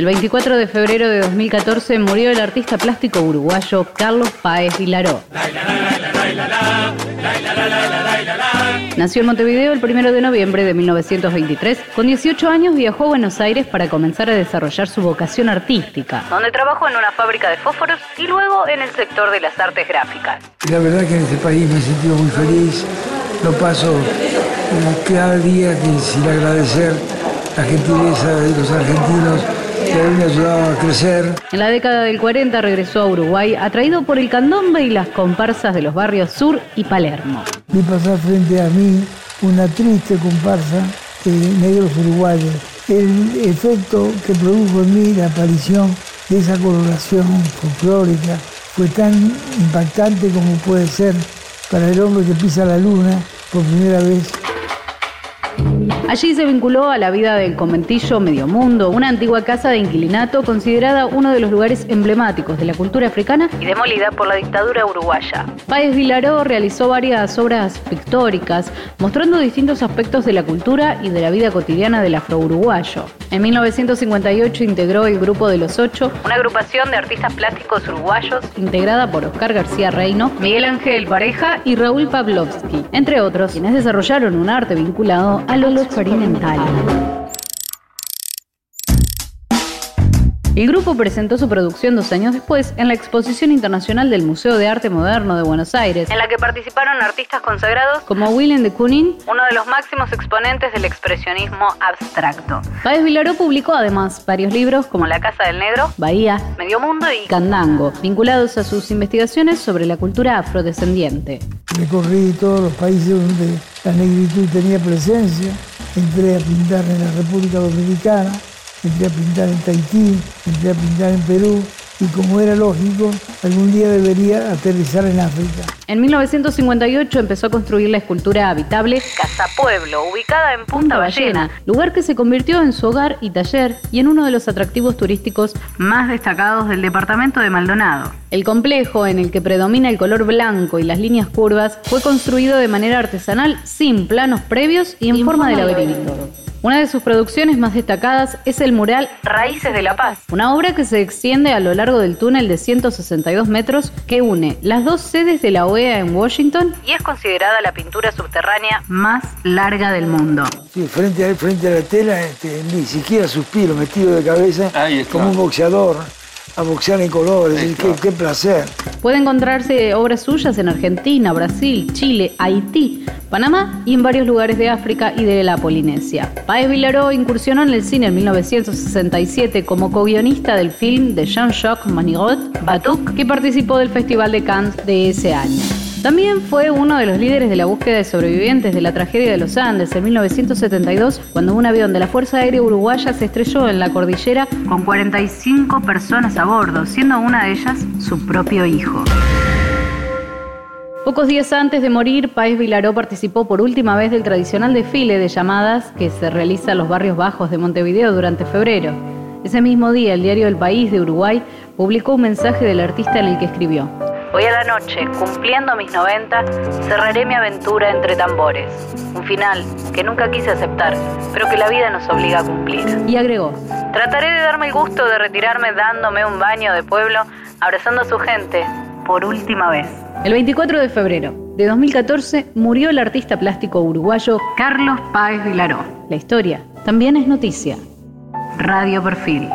El 24 de febrero de 2014 murió el artista plástico uruguayo Carlos Páez Vilaró. Nació en Montevideo el 1 de noviembre de 1923. Con 18 años viajó a Buenos Aires para comenzar a desarrollar su vocación artística, donde trabajó en una fábrica de fósforos y luego en el sector de las artes gráficas. La verdad que en este país me he sentido muy feliz. Lo paso cada día sin agradecer la gentileza de los argentinos que me ayudado a crecer. En la década del 40 regresó a Uruguay atraído por el candombe y las comparsas de los barrios Sur y Palermo. Vi pasar frente a mí una triste comparsa de negros uruguayos. El efecto que produjo en mí la aparición de esa coloración folclórica fue tan impactante como puede ser para el hombre que pisa la luna por primera vez Allí se vinculó a la vida del conventillo Medio Mundo, una antigua casa de inquilinato considerada uno de los lugares emblemáticos de la cultura africana y demolida por la dictadura uruguaya. Páez Vilaró realizó varias obras pictóricas mostrando distintos aspectos de la cultura y de la vida cotidiana del afro-uruguayo. En 1958 integró el Grupo de los Ocho, una agrupación de artistas plásticos uruguayos integrada por Oscar García Reino, Miguel Ángel Pareja y Raúl Pavlovsky, entre otros, quienes desarrollaron un arte vinculado a lo experimental. El grupo presentó su producción dos años después en la Exposición Internacional del Museo de Arte Moderno de Buenos Aires, en la que participaron artistas consagrados como Willem de Kooning, uno de los máximos exponentes del expresionismo abstracto. Páez Vilaró publicó además varios libros como La Casa del Negro, Bahía, Medio Mundo y Candango, vinculados a sus investigaciones sobre la cultura afrodescendiente. Recorrí todos los países donde la negritud tenía presencia, entré a pintar en la República Dominicana, entré a pintar en Tahití, entré a pintar en Perú y como era lógico, algún día debería aterrizar en África. En 1958 empezó a construir la escultura habitable Casa Pueblo, ubicada en Punta Ballena, lugar que se convirtió en su hogar y taller y en uno de los atractivos turísticos más destacados del departamento de Maldonado. El complejo, en el que predomina el color blanco y las líneas curvas, fue construido de manera artesanal, sin planos previos y en forma de laberinto. Una de sus producciones más destacadas es el mural Raíces de la Paz, una obra que se extiende a lo largo del túnel de 162 metros que une las dos sedes de la OEA en Washington y es considerada la pintura subterránea más larga del mundo. Sí, frente a, frente a la tela, este, ni siquiera suspiro, metido de cabeza, como un boxeador a boxear en colores, qué, placer. Puede encontrarse obras suyas en Argentina, Brasil, Chile, Haití, Panamá y en varios lugares de África y de la Polinesia. Paez Vilaró incursionó en el cine en 1967 como co-guionista del film de Jean-Jacques Manigot, Batuk, que participó del Festival de Cannes de ese año. También fue uno de los líderes de la búsqueda de sobrevivientes de la tragedia de los Andes en 1972, cuando un avión de la Fuerza Aérea Uruguaya se estrelló en la cordillera con 45 personas a bordo, siendo una de ellas su propio hijo. Pocos días antes de morir, Paez Vilaró participó por última vez del tradicional desfile de llamadas que se realiza en los barrios bajos de Montevideo durante febrero. Ese mismo día, el diario El País de Uruguay publicó un mensaje del artista en el que escribió. Hoy a la noche, cumpliendo mis 90, cerraré mi aventura entre tambores. Un final que nunca quise aceptar, pero que la vida nos obliga a cumplir. Y agregó, trataré de darme el gusto de retirarme dándome un baño de pueblo, abrazando a su gente, por última vez. El 24 de febrero de 2014 murió el artista plástico uruguayo Carlos Páez Vilaró. La historia también es noticia. Radio Perfil.